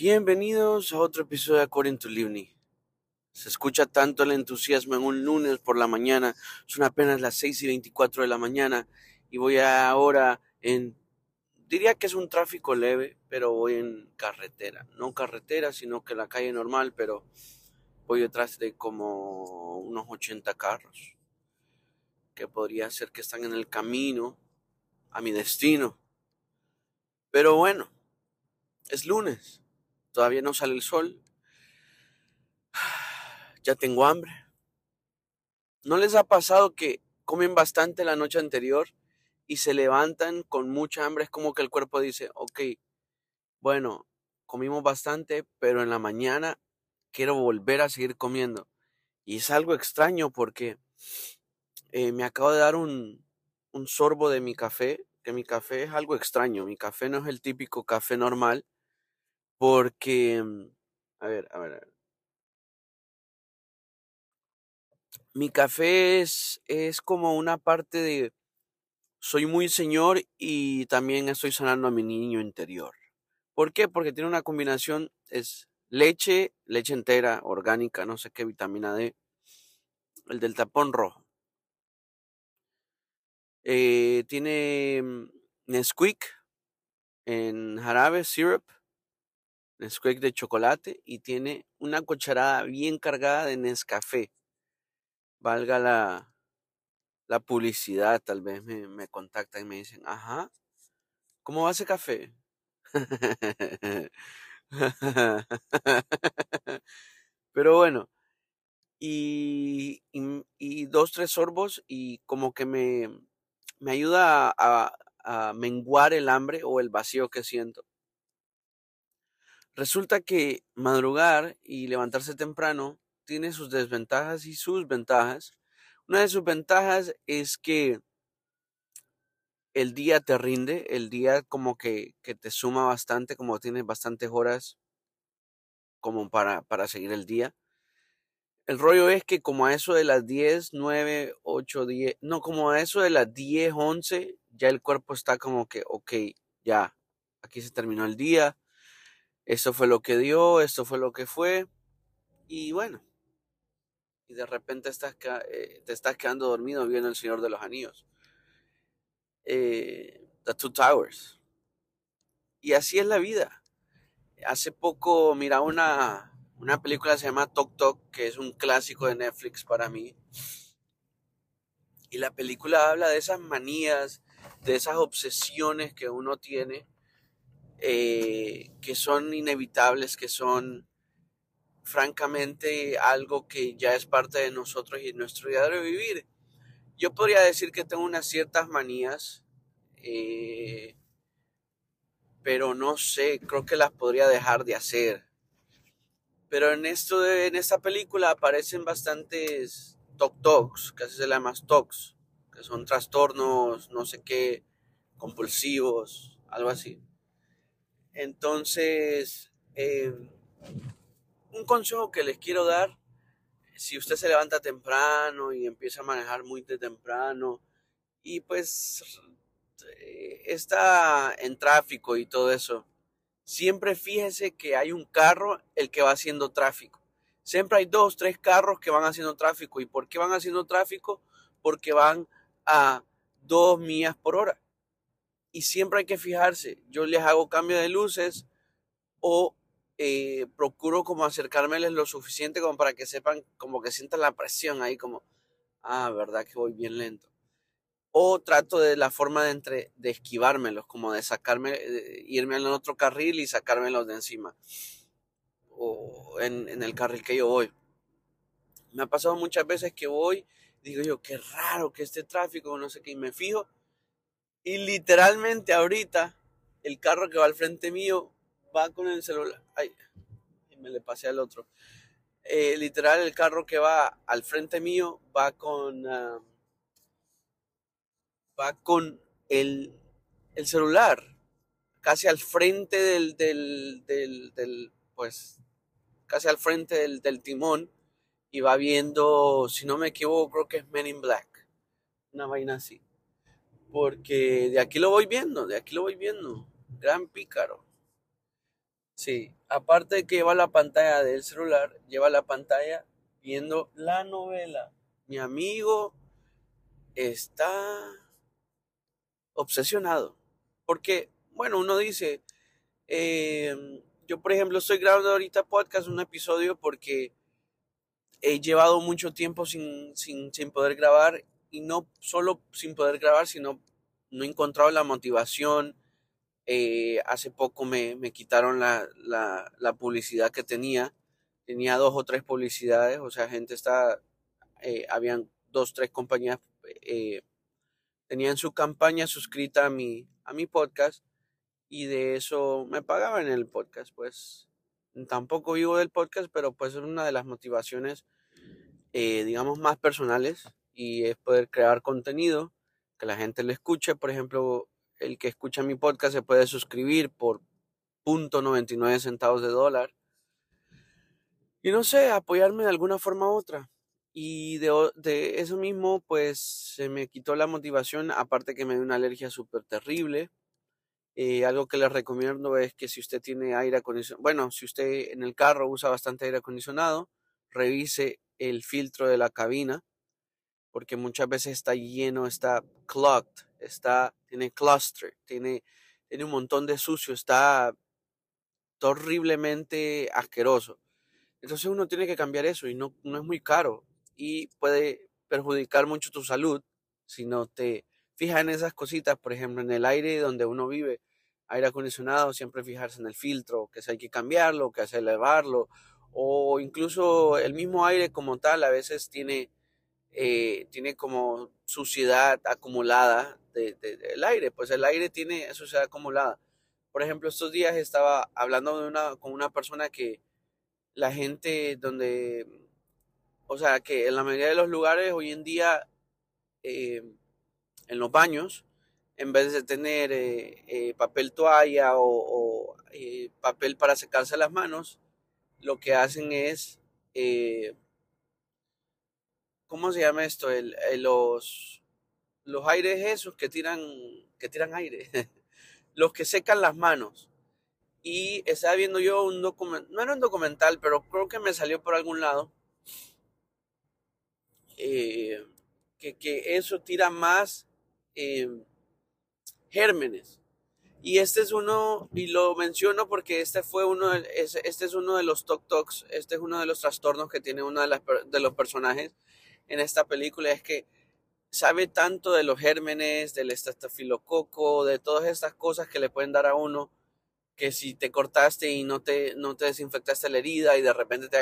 Bienvenidos a otro episodio de According to Livni. Se escucha tanto el entusiasmo en un lunes por la mañana. Son apenas las 6 y 24 de la mañana y voy ahora en... Diría que es un tráfico leve, pero voy en carretera. No carretera, sino que la calle normal, pero voy detrás de como unos 80 carros. Que podría ser que están en el camino a mi destino. Pero bueno, es lunes todavía no sale el sol, ya tengo hambre. ¿No les ha pasado que comen bastante la noche anterior y se levantan con mucha hambre? Es como que el cuerpo dice, ok, bueno, comimos bastante, pero en la mañana quiero volver a seguir comiendo. Y es algo extraño porque eh, me acabo de dar un, un sorbo de mi café, que mi café es algo extraño. Mi café no es el típico café normal porque, mm, a ver, a ver, a ver. Mi café es, es como una parte de, soy muy señor y también estoy sanando a mi niño interior. ¿Por qué? Porque tiene una combinación, es leche, leche entera, orgánica, no sé qué, vitamina D, el del tapón rojo. Eh, tiene mm, Nesquik en jarabe, syrup, Nesquik de chocolate y tiene una cucharada bien cargada de Nescafé. Valga la, la publicidad, tal vez me, me contactan y me dicen, ajá, ¿cómo va ese café? Pero bueno, y, y, dos, tres sorbos y como que me, me ayuda a menguar el hambre o el vacío que siento. Resulta que madrugar y levantarse temprano tiene sus desventajas y sus ventajas. Una de sus ventajas es que el día te rinde, el día como que, te suma bastante, como tienes bastantes horas como para, para seguir el día. El rollo es que como a eso de las 10, 9, 8, 10, no, como a eso de las 10, 11, ya el cuerpo está como que, ok, ya, aquí se terminó el día, esto fue lo que dio, esto fue lo que fue, y bueno, y de repente estás, eh, te estás quedando dormido viendo El Señor de los Anillos. Eh, The Two Towers. Y así es la vida. Hace poco mira una, una película que se llama Tok Tok, que es un clásico de Netflix para mí. Y la película habla de esas manías, de esas obsesiones que uno tiene eh, que son inevitables, que son francamente algo que ya es parte de nosotros y nuestro diario vivir. Yo podría decir que tengo unas ciertas manías, eh, pero no sé, creo que las podría dejar de hacer. Pero en esto de, en esta película aparecen bastantes tok toks, casi se llama toks, que son trastornos, no sé qué, compulsivos, algo así. Entonces, eh, un consejo que les quiero dar, si usted se levanta temprano y empieza a manejar muy temprano y pues eh, está en tráfico y todo eso, siempre fíjese que hay un carro el que va haciendo tráfico. Siempre hay dos, tres carros que van haciendo tráfico. ¿Y por qué van haciendo tráfico? Porque van a dos millas por hora y siempre hay que fijarse. Yo les hago cambio de luces o eh, procuro como acercármeles lo suficiente como para que sepan, como que sientan la presión ahí, como, ah, verdad que voy bien lento. O trato de la forma de, entre, de esquivármelos, como de sacarme, irme al otro carril y sacármelos de encima. O en, en el carril que yo voy. Me ha pasado muchas veces que voy, digo yo, qué raro que este tráfico, no sé qué, y me fijo y literalmente ahorita el carro que va al frente mío va con el celular. Ay, me le pasé al otro. Eh, literal el carro que va al frente mío va con ah, va con el, el, celular casi al frente del, del, del, del, pues casi al frente del, del timón y va viendo si no me equivoco creo que es Men in Black una vaina así porque de aquí lo voy viendo, de aquí lo voy viendo. Gran pícaro. Sí, aparte de que lleva la pantalla del celular, lleva la pantalla viendo la novela. Mi amigo está obsesionado. Porque, bueno, uno dice, em, yo por ejemplo estoy grabando ahorita podcast, un episodio, porque he llevado mucho tiempo sin, sin, sin poder grabar y no solo sin poder grabar, sino no he encontrado la motivación. Eh, hace poco me, me quitaron la, la, publicidad que tenía. Tenía dos o tres publicidades, o sea, gente está, eh, habían dos, tres compañías, eh, tenían su campaña suscrita a mi, a mi podcast y de eso me pagaban el podcast, pues tampoco vivo del podcast, pero pues es una de las motivaciones, digamos, más personales y es poder crear contenido que la gente le escuche. Por ejemplo, el que escucha mi podcast se puede suscribir por .99 centavos de dólar. Y no sé, apoyarme de alguna forma u otra. Y de, de eso mismo, pues se me quitó la motivación, aparte que me dio una alergia súper terrible. Eh, algo que les recomiendo es que si usted tiene aire acondicionado, bueno, si usted en el carro usa bastante aire acondicionado, revise el filtro de la cabina porque muchas veces está lleno, está clogged, está, tiene cluster, tiene, tiene un montón de sucio, está horriblemente asqueroso. Entonces uno tiene que cambiar eso y no, no es muy caro y puede perjudicar mucho tu salud si no te fijas en esas cositas, por ejemplo, en el aire donde uno vive, aire acondicionado, siempre fijarse en el filtro, que si hay que cambiarlo, que hay que elevarlo, o incluso el mismo aire como tal a veces tiene eh, tiene como suciedad acumulada del de, aire, pues el aire tiene suciedad acumulada. Por ejemplo, estos días estaba hablando de una, con una persona que la gente donde, o sea, que en la mayoría de los lugares hoy en día, eh, en los baños, en vez de tener eh, papel toalla o, o papel para secarse las manos, lo que hacen es ¿cómo se llama esto? El, los, los aires esos que tiran, que tiran aire, los que secan las manos. Y estaba viendo yo un documental, no era un documental, pero creo que me salió por algún lado, eh, que, que, eso tira más eh, gérmenes. Y este es uno, y lo menciono porque este fue uno, de, este es uno de los toc tocs, este es uno de los trastornos que tiene uno de, las, de los personajes en esta película es que sabe tanto de los gérmenes, del estafilococo, de todas estas cosas que le pueden dar a uno, que si te cortaste y no te, no te desinfectaste la herida y de repente te,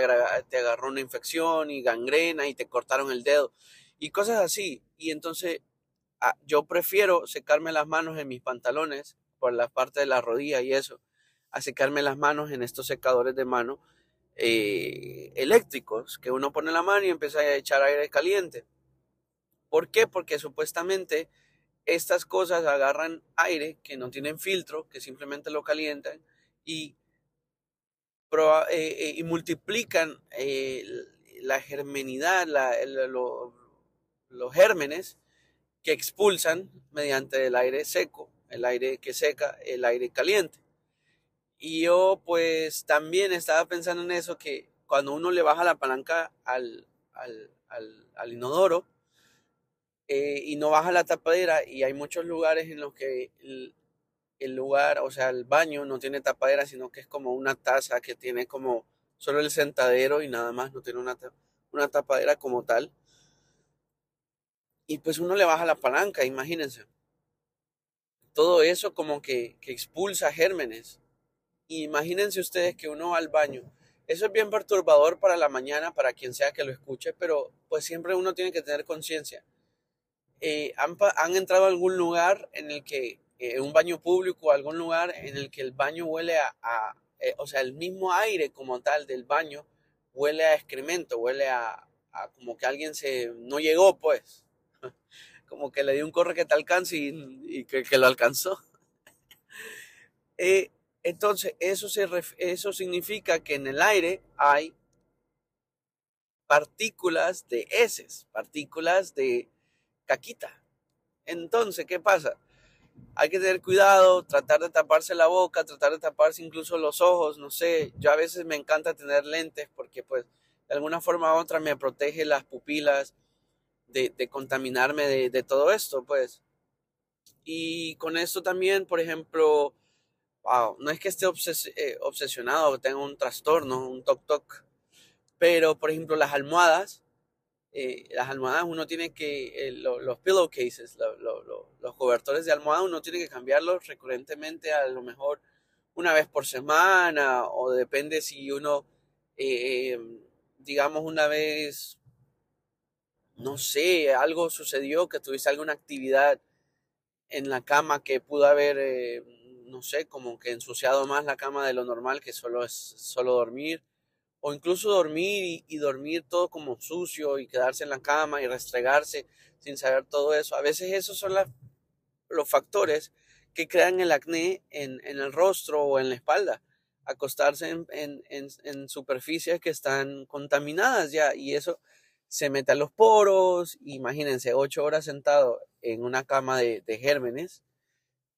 agarró una infección y gangrena y te cortaron el dedo y cosas así. Y entonces ah, yo prefiero secarme las manos en mis pantalones por la parte de la rodilla y eso, a secarme las manos en estos secadores de mano eh, eléctricos que uno pone la mano y empieza a echar aire caliente. ¿Por qué? Porque supuestamente estas cosas agarran aire que no tienen filtro, que simplemente lo calientan y, eh, eh, y multiplican la germenidad, los gérmenes que expulsan mediante el aire seco, el aire que seca, el aire caliente. Y yo pues también estaba pensando en eso, que cuando uno le baja la palanca al, al, al, inodoro eh, y no baja la tapadera, y hay muchos lugares en los que el, el, lugar, o sea, el baño no tiene tapadera, sino que es como una taza que tiene como solo el sentadero y nada más, no tiene una, una tapadera como tal. Y pues uno le baja la palanca, imagínense. Todo eso como que, que expulsa gérmenes imagínense ustedes que uno va al baño. Eso es bien perturbador para la mañana, para quien sea que lo escuche, pero pues siempre uno tiene que tener conciencia. Eh, han, entrado a algún lugar en el que, eh, un baño público, algún lugar en el que el baño huele a, eh, o sea, el mismo aire como tal del baño huele a excremento, huele a, como que alguien se, no llegó pues, como que le dio un corre que te alcance y, que, que, lo alcanzó. entonces, eso, se eso significa que en el aire hay partículas de heces, partículas de caquita. Entonces, ¿qué pasa? hay que tener cuidado, tratar de taparse la boca, tratar de taparse incluso los ojos, no sé, yo a veces me encanta tener lentes porque pues de alguna forma u otra me protege las pupilas de, contaminarme de, todo esto, pues. Y con esto también, por ejemplo, no es que esté eh, obsesionado o tenga un trastorno, un toc-toc, pero por ejemplo las almohadas, eh, las almohadas uno tiene que, eh, los pillowcases, los cobertores de almohada uno tiene que cambiarlos recurrentemente, a lo mejor una vez por semana, o depende si uno, eh, digamos, una vez, no sé, algo sucedió, que tuviese alguna actividad en la cama que pudo haber, no sé, como que ensuciado más la cama de lo normal, que solo es solo dormir o incluso dormir y, dormir todo como sucio y quedarse en la cama y restregarse sin saber todo eso. A veces esos son los factores que crean el acné en, el rostro o en la espalda. Acostarse en, superficies que están contaminadas ya y eso se mete a los poros. Imagínense, ocho horas sentado en una cama de, de gérmenes,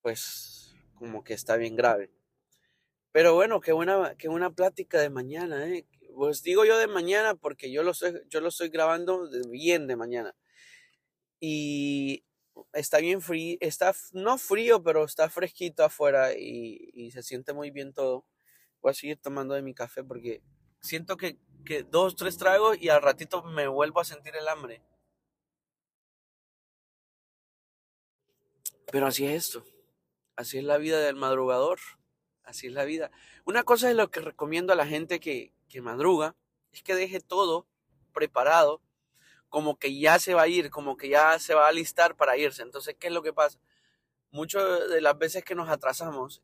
pues como que está bien grave. Pero bueno, qué buena, qué buena plática de mañana, ¿eh? Pues digo yo de mañana porque yo lo estoy, yo lo estoy grabando bien de mañana. Y está bien frío, está no frío, pero está fresquito afuera y, se siente muy bien todo. Voy a seguir tomando de mi café porque siento que, que dos, tres tragos y al ratito me vuelvo a sentir el hambre. Pero así es esto. Así es la vida del madrugador. Así es la vida. Una cosa es lo que recomiendo a la gente que, que madruga es que deje todo preparado, como que ya se va a ir, como que ya se va a alistar para irse. Entonces, ¿qué es lo que pasa? Muchas de las veces que nos atrasamos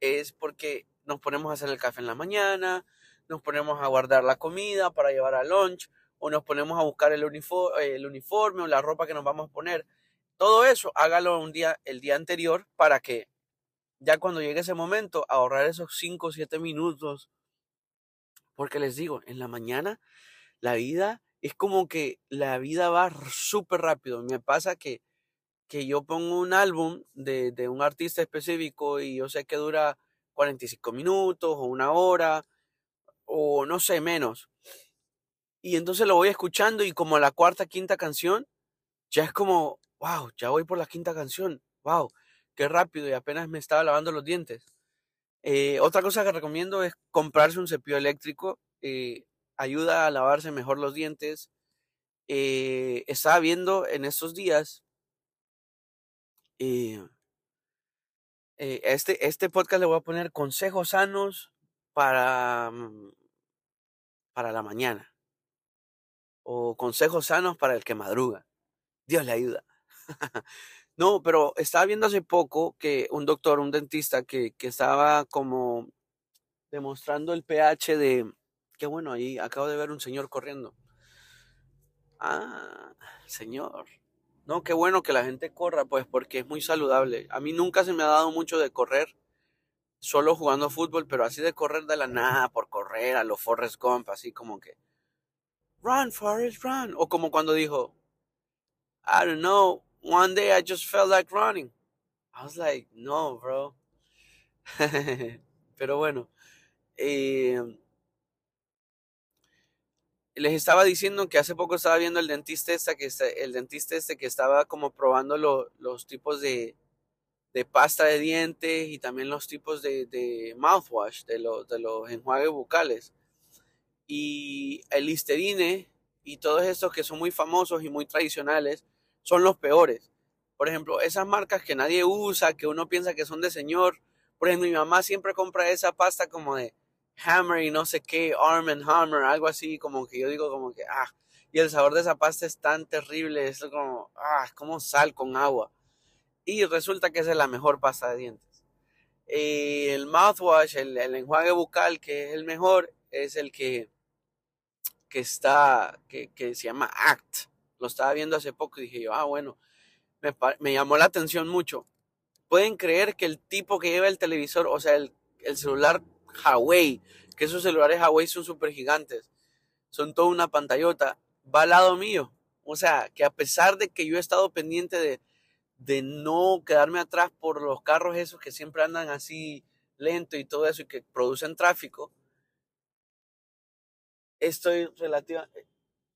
es porque nos ponemos a hacer el café en la mañana, nos ponemos a guardar la comida para llevar al lunch, o nos ponemos a buscar el uniforme, el uniforme o la ropa que nos vamos a poner. Todo eso hágalo un día, el día anterior para que ya cuando llegue ese momento, ahorrar esos 5 o 7 minutos porque les digo, en la mañana la vida es como que la vida va súper rápido. Me pasa que, que yo pongo un álbum de, de, un artista específico y yo sé que dura 45 minutos o una hora o no sé, menos. Y entonces lo voy escuchando y como la cuarta, quinta canción, ya es como, wow, ya voy por la quinta canción, wow, qué rápido y apenas me estaba lavando los dientes. Eh, otra cosa que recomiendo es comprarse un cepillo eléctrico. Eh, ayuda a lavarse mejor los dientes. Eh, estaba viendo en estos días. este, este podcast le voy a poner consejos sanos para, mm, para la mañana. O consejos sanos para el que madruga. Dios le ayuda. No, pero estaba viendo hace poco que un doctor, un dentista, que, que estaba como demostrando el pH de... Qué bueno, ahí acabo de ver un señor corriendo. Ah, señor. No, qué bueno que la gente corra, pues, porque es muy saludable. A mí nunca se me ha dado mucho de correr, solo jugando fútbol, pero así de correr de la nada, por correr, a los Forrest Gump, así como que, run, Forrest, run. O como cuando dijo, I don't know, one day I just felt like running. I was like, no, bro. Pero bueno, eh, les estaba diciendo que hace poco estaba viendo el dentista este que el dentista este que estaba como probando los tipos de, pasta de dientes y también los tipos de, de mouthwash, de, de los enjuagues bucales. Y el Listerine y todos estos que son muy famosos y muy tradicionales, son los peores. Por ejemplo, esas marcas que nadie usa, que uno piensa que son de señor. Por ejemplo, mi mamá siempre compra esa pasta como de Hammer y no sé qué, Arm and Hammer, algo así, como que yo digo como que, ah, y el sabor de esa pasta es tan terrible, es como, ah, como sal con agua. Y resulta que esa es la mejor pasta de dientes. el mouthwash, el, el, enjuague bucal, que es el mejor, es el que, que está, que, que se llama ACT lo estaba viendo hace poco y dije yo, ah, bueno, me, llamó la atención mucho. Pueden creer que el tipo que lleva el televisor, o sea, el, celular Huawei, que esos celulares Huawei son súper gigantes, son toda una pantallota, va al lado mío. O sea, que a pesar de que yo he estado pendiente de, de no quedarme atrás por los carros esos que siempre andan así lento y todo eso y que producen tráfico, estoy relativa,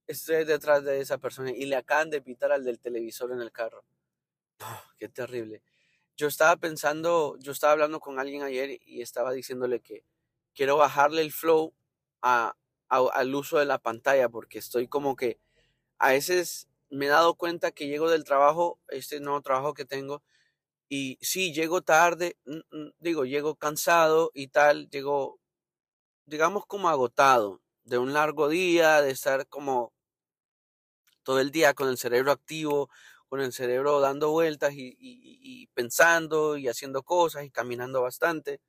estoy detrás de esa persona y le acaban de pitar al del televisor en el carro. qué terrible. Yo estaba pensando, yo estaba hablando con alguien ayer y estaba diciéndole que quiero bajarle el flow a, al uso de la pantalla porque estoy como que a veces me he dado cuenta que llego del trabajo, este nuevo trabajo que tengo, y sí, llego tarde, digo, llego cansado y tal, llego, digamos, como agotado de un largo día, de estar como todo el día con el cerebro activo, con el cerebro dando vueltas y, pensando y haciendo cosas y caminando bastante.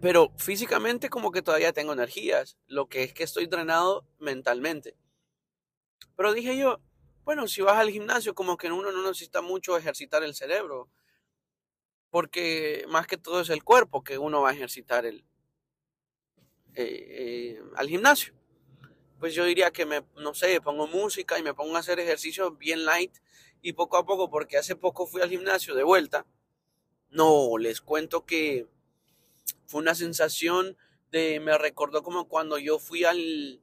Pero físicamente como que todavía tengo energías, lo que es que estoy drenado mentalmente. Pero dije yo, bueno, si vas al gimnasio como que uno no necesita mucho ejercitar el cerebro, porque más que todo es el cuerpo que uno va a ejercitar el, eh, eh, al gimnasio pues yo diría que me, no sé, pongo música y me pongo a hacer ejercicios bien light y poco a poco, porque hace poco fui al gimnasio de vuelta. No, les cuento que fue una sensación de, me recordó como cuando yo fui al,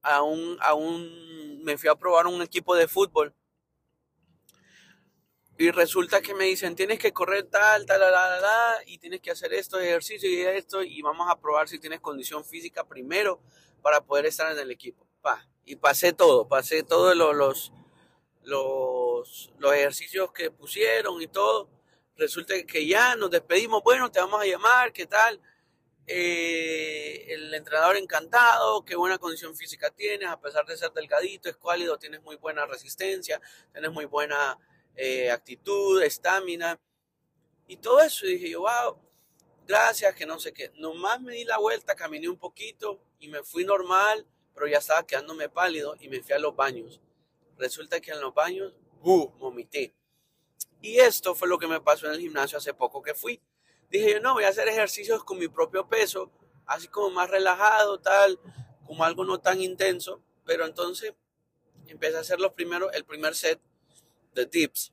a un, a un, me fui a probar un equipo de fútbol. Y resulta que me dicen, tienes que correr tal, tal, tal, tal, tal, y tienes que hacer esto, ejercicio y esto, y vamos a probar si tienes condición física primero para poder estar en el equipo. Y pasé todo, pasé todos los, los, los, ejercicios que pusieron y todo. Resulta que ya nos despedimos, bueno, te vamos a llamar, ¿qué tal? Eh, el entrenador encantado, qué buena condición física tienes, a pesar de ser delgadito, es cuálido, tienes muy buena resistencia, tienes muy buena eh, actitud, estamina y todo eso. Y dije yo, wow, gracias, que no sé qué. Nomás me di la vuelta, caminé un poquito y me fui normal, pero ya estaba quedándome pálido y me fui a los baños. Resulta que en los baños, ¡buh! vomité. Y esto fue lo que me pasó en el gimnasio hace poco que fui. Dije yo, no, voy a hacer ejercicios con mi propio peso, así como más relajado, tal, como algo no tan intenso. Pero entonces empecé a hacer los primeros, el primer set de tips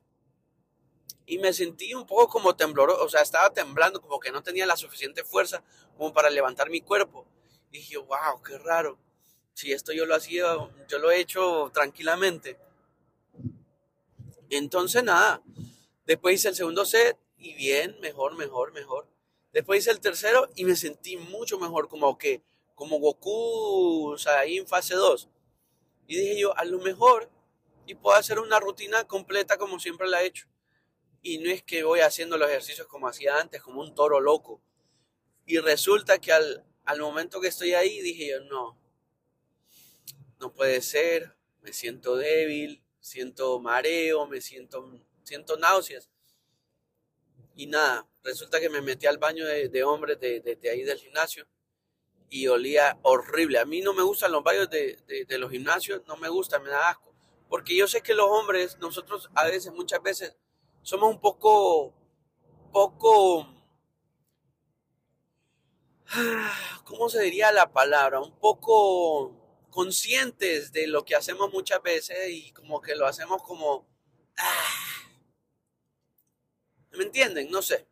y me sentí un poco como tembloroso, o sea, estaba temblando, como que no tenía la suficiente fuerza como para levantar mi cuerpo. Dije, wow, qué raro. Si esto yo lo hacía, yo lo he hecho tranquilamente. Entonces, nada, después hice el segundo set y bien, mejor, mejor, mejor. Después hice el tercero y me sentí mucho mejor, como que, como Goku, o sea, ahí en fase 2. Y dije yo, a lo mejor, y puedo hacer una rutina completa como siempre la he hecho y no es que voy haciendo los ejercicios como hacía antes, como un toro loco. Y resulta que al, al momento que estoy ahí dije yo, no, no puede ser, me siento débil, siento mareo, me siento, siento náuseas. Y nada, resulta que me metí al baño de, hombres de, de, ahí del gimnasio y olía horrible. A mí no me gustan los baños de, de, los gimnasios, no me gusta, me da asco. Porque yo sé que los hombres, nosotros a veces, muchas veces, somos un poco, poco, ¿cómo se diría la palabra? Un poco conscientes de lo que hacemos muchas veces y como que lo hacemos como, ¿me entienden? No sé,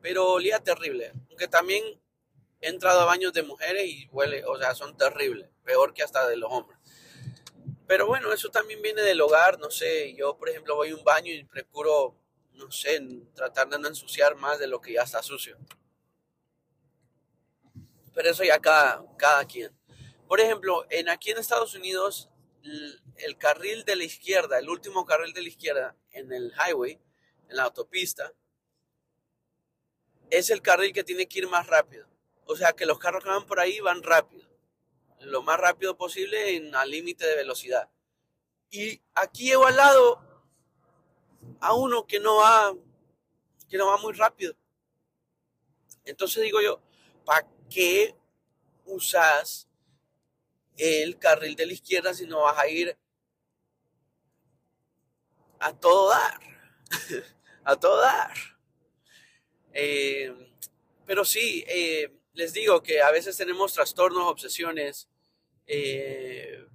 pero olía terrible, aunque también he entrado a baños de mujeres y huele, o sea, son terribles, peor que hasta de los hombres. Pero bueno, eso también viene del hogar, no sé, yo por ejemplo voy a un baño y procuro no sé, tratar de no ensuciar más de lo que ya está sucio. Pero eso ya cada, cada quien. Por ejemplo, en, aquí en Estados Unidos, el, carril de la izquierda, el último carril de la izquierda en el highway, en la autopista, es el carril que tiene que ir más rápido. O sea que los carros que van por ahí van rápido. Lo más rápido posible en al límite de velocidad. Y aquí al lado a uno que no va, que no va muy rápido. Entonces digo yo, ¿para qué usas el carril de la izquierda si no vas a ir a todo dar? a todo dar. Eh, pero sí, eh, les digo que a veces tenemos trastornos, obsesiones. Eh,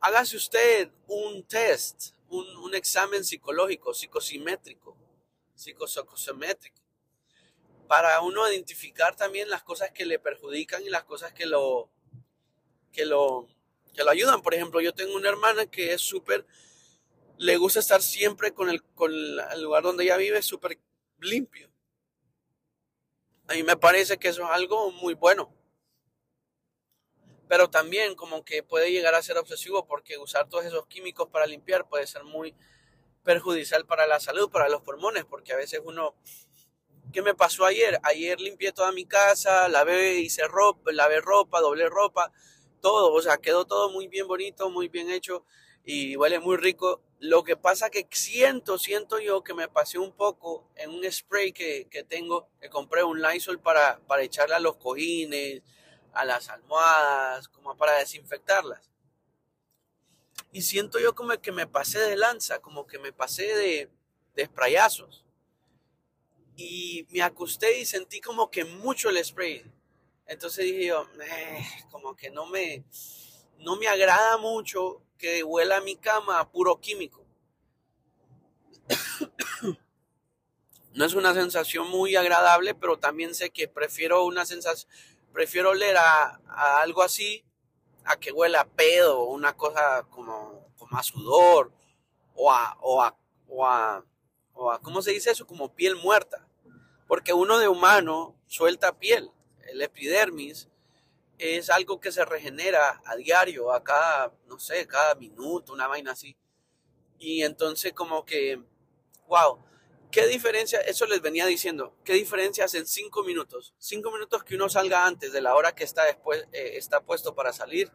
hágase usted un test un, examen psicológico, psicosimétrico, psicosimétrico, para uno identificar también las cosas que le perjudican y las cosas que lo, que lo, que lo ayudan. Por ejemplo, yo tengo una hermana que es súper, le gusta estar siempre con el, con el lugar donde ella vive súper limpio. A mí me parece que eso es algo muy bueno pero también como que puede llegar a ser obsesivo porque usar todos esos químicos para limpiar puede ser muy perjudicial para la salud, para los pulmones, porque a veces uno, ¿qué me pasó ayer? Ayer limpié toda mi casa, lavé, hice ropa, lavé ropa, doblé ropa, todo, o sea, quedó todo muy bien bonito, muy bien hecho y huele muy rico. Lo que pasa que siento, siento yo que me pasé un poco en un spray que, que tengo, que compré un Lysol para, para echarle a los cojines, a las almohadas, como para desinfectarlas. Y siento yo como que me pasé de lanza, como que me pasé de, de sprayazos. Y me acosté y sentí como que mucho el spray. Entonces dije yo, eh, como que no me, no me agrada mucho que huela mi cama a puro químico. no es una sensación muy agradable, pero también sé que prefiero una sensación, prefiero oler a, algo así a que huela a pedo, una cosa como, como a sudor o a, o a, o a, o a, ¿cómo se dice eso? Como piel muerta. Porque uno de humano suelta piel. El epidermis es algo que se regenera a diario, a cada, no sé, cada minuto, una vaina así. Y entonces como que, wow, ¿Qué diferencia? Eso les venía diciendo. ¿Qué diferencia hacen cinco minutos? Cinco minutos que uno salga antes de la hora que está después eh, está puesto para salir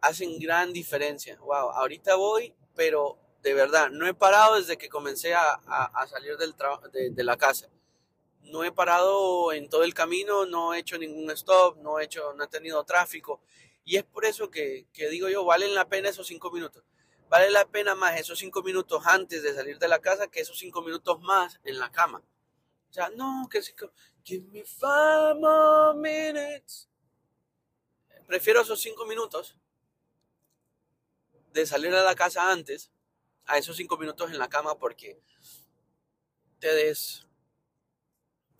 hacen gran diferencia. Wow, ahorita voy, pero de verdad no he parado desde que comencé a, salir del de, de, la casa. No he parado en todo el camino, no he hecho ningún stop, no he hecho, no he tenido tráfico. Y es por eso que, que digo yo, valen la pena esos cinco minutos vale la pena más esos cinco minutos antes de salir de la casa que esos cinco minutos más en la cama. O sea, no, que si, give me five more minutes. Prefiero esos cinco minutos de salir de la casa antes a esos cinco minutos en la cama porque te, des,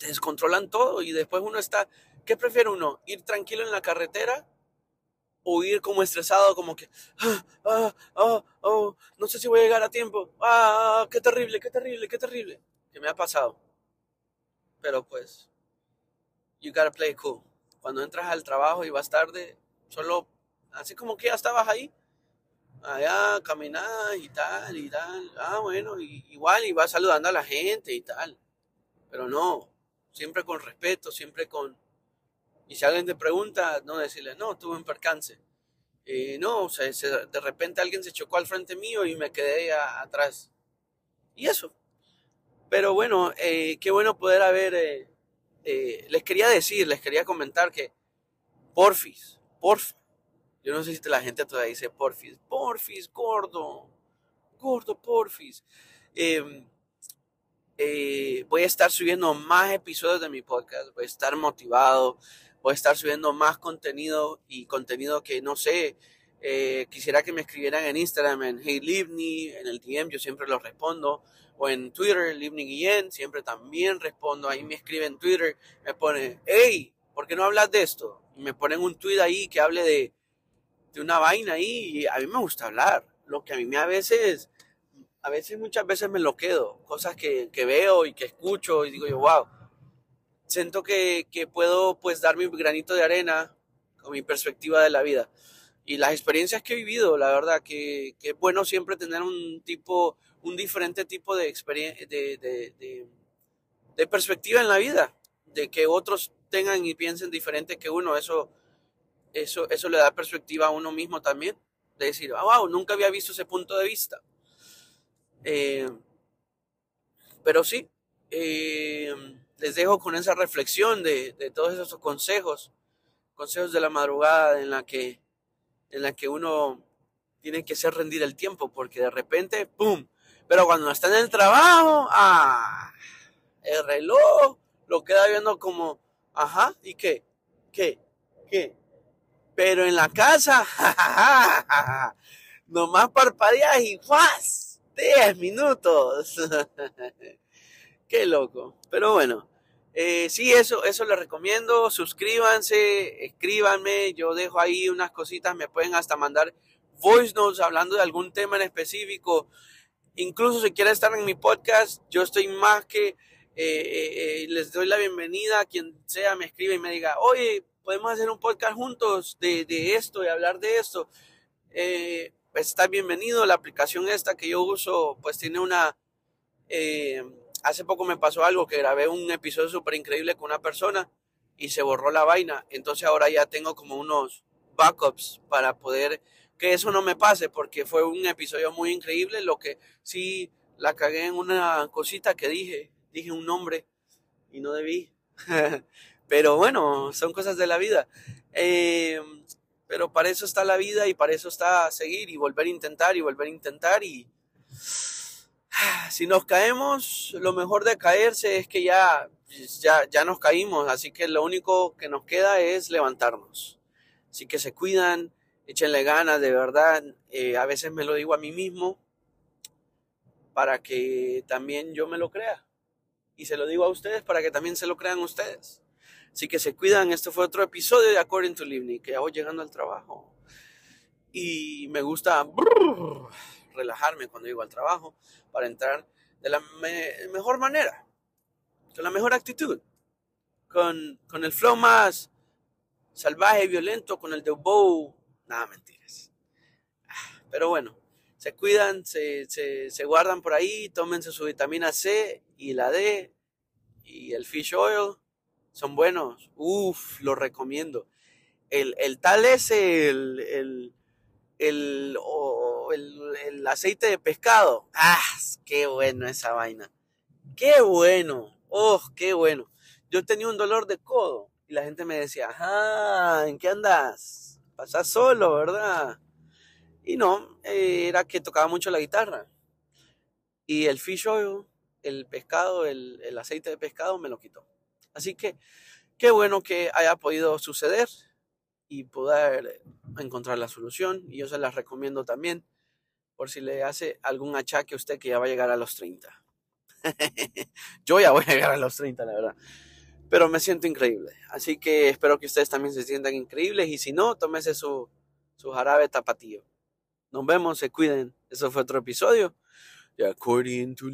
te descontrolan todo y después uno está, ¿qué prefiere uno? ¿Ir tranquilo en la carretera o ir como estresado, como que, ah, ah, ah, oh, no sé si voy a llegar a tiempo, ah, qué terrible, qué terrible, qué terrible, que me ha pasado. Pero pues, you gotta play cool. Cuando entras al trabajo y vas tarde, solo, así como que ya estabas ahí, allá caminás y tal, y tal, ah, bueno, igual, y vas saludando a la gente y tal. Pero no, siempre con respeto, siempre con, y si alguien te pregunta, no decirle, no, tuve un percance. Y no, o sea, de repente alguien se chocó al frente mío y me quedé atrás. Y eso. Pero bueno, eh, qué bueno poder haber... Eh, eh, les quería decir, les quería comentar que porfis, porfa. Yo no sé si la gente todavía dice porfis. Porfis, gordo. Gordo, porfis. Em, voy a estar subiendo más episodios de mi podcast. Voy a estar motivado voy a estar subiendo más contenido y contenido que no sé. Eh, quisiera que me escribieran en Instagram, en Hey Livni, en el DM, yo siempre los respondo. O en Twitter, Livni Guillén, siempre también respondo. Ahí me escriben en Twitter, me pone, hey, ¿por qué no hablas de esto? Y me ponen un tweet ahí que hable de, de una vaina ahí. Y a mí me gusta hablar. Lo que a mí a veces, a veces muchas veces me lo quedo. Cosas que, que veo y que escucho y digo yo, wow siento que, puedo pues dar mi granito de arena con mi perspectiva de la vida. Y las experiencias que he vivido, la verdad que, es bueno siempre tener un tipo, un diferente tipo de, experiencia, de, perspectiva en la vida, de que otros tengan y piensen diferente que uno, eso, eso, eso le da perspectiva a uno mismo también, de decir, ah, wow, nunca había visto ese punto de vista. Eh, pero sí, eh, les dejo con esa reflexión de, todos esos consejos, consejos de la madrugada en la que, en la que uno tiene que hacer rendir el tiempo, porque de repente, ¡pum! Pero cuando está en el trabajo, ¡ah! El reloj lo queda viendo como, ajá, ¿y qué? ¿Qué? ¿Qué? Pero en la casa, Nomás parpadeas y ¡guas! 10 minutos. Qué loco. Pero bueno, eh, sí, eso, eso les recomiendo. Suscríbanse, escríbanme. Yo dejo ahí unas cositas. Me pueden hasta mandar voice notes hablando de algún tema en específico. Incluso si quieren estar en mi podcast, yo estoy más que eh, eh, les doy la bienvenida a quien sea me escribe y me diga, oye, podemos hacer un podcast juntos de, de esto, y hablar de esto. Eh, pues está bienvenido. La aplicación esta que yo uso, pues tiene una... Eh, hace poco me pasó algo que grabé un episodio súper increíble con una persona y se borró la vaina. Entonces ahora ya tengo como unos backups para poder que eso no me pase porque fue un episodio muy increíble. Lo que sí la cagué en una cosita que dije, dije un nombre y no debí. Pero bueno, son cosas de la vida. Eh, pero para eso está la vida y para eso está seguir y volver a intentar y volver a intentar y si nos caemos, lo mejor de caerse es que ya, ya, ya nos caímos, así que lo único que nos queda es levantarnos. Así que se cuidan, échenle ganas, de verdad. Eh, a veces me lo digo a mí mismo para que también yo me lo crea. Y se lo digo a ustedes para que también se lo crean ustedes. Así que se cuidan. Este fue otro episodio de According to Livni, que ya voy llegando al trabajo. Y me gusta relajarme cuando llego al trabajo para entrar de la mejor manera, con la mejor actitud, con, con el flow más salvaje, violento, con el de bow. Nada, mentiras. Pero bueno, se cuidan, se, se, se guardan por ahí, tómense su vitamina C y la D y el fish oil son buenos. Uf, los recomiendo. El, el tal es el, el, el, el, aceite de pescado. ¡Ah! ¡Qué bueno esa vaina! ¡Qué bueno! ¡Oh, qué bueno! Yo tenía un dolor de codo y la gente me decía, ajá, ¿en qué andas? Pasás solo, ¿verdad? Y no, era que tocaba mucho la guitarra. Y el fish oil, el pescado, el, el aceite de pescado me lo quitó. Así que qué bueno que haya podido suceder y poder encontrar la solución. Y yo se las recomiendo también por si le hace algún achaque a usted que ya va a llegar a los 30. yo ya voy a llegar a los 30, la verdad. Pero me siento increíble. Así que espero que ustedes también se sientan increíbles. Y si no, tómese su, su jarabe tapatío. Nos vemos, se cuiden. Eso fue otro episodio de According to.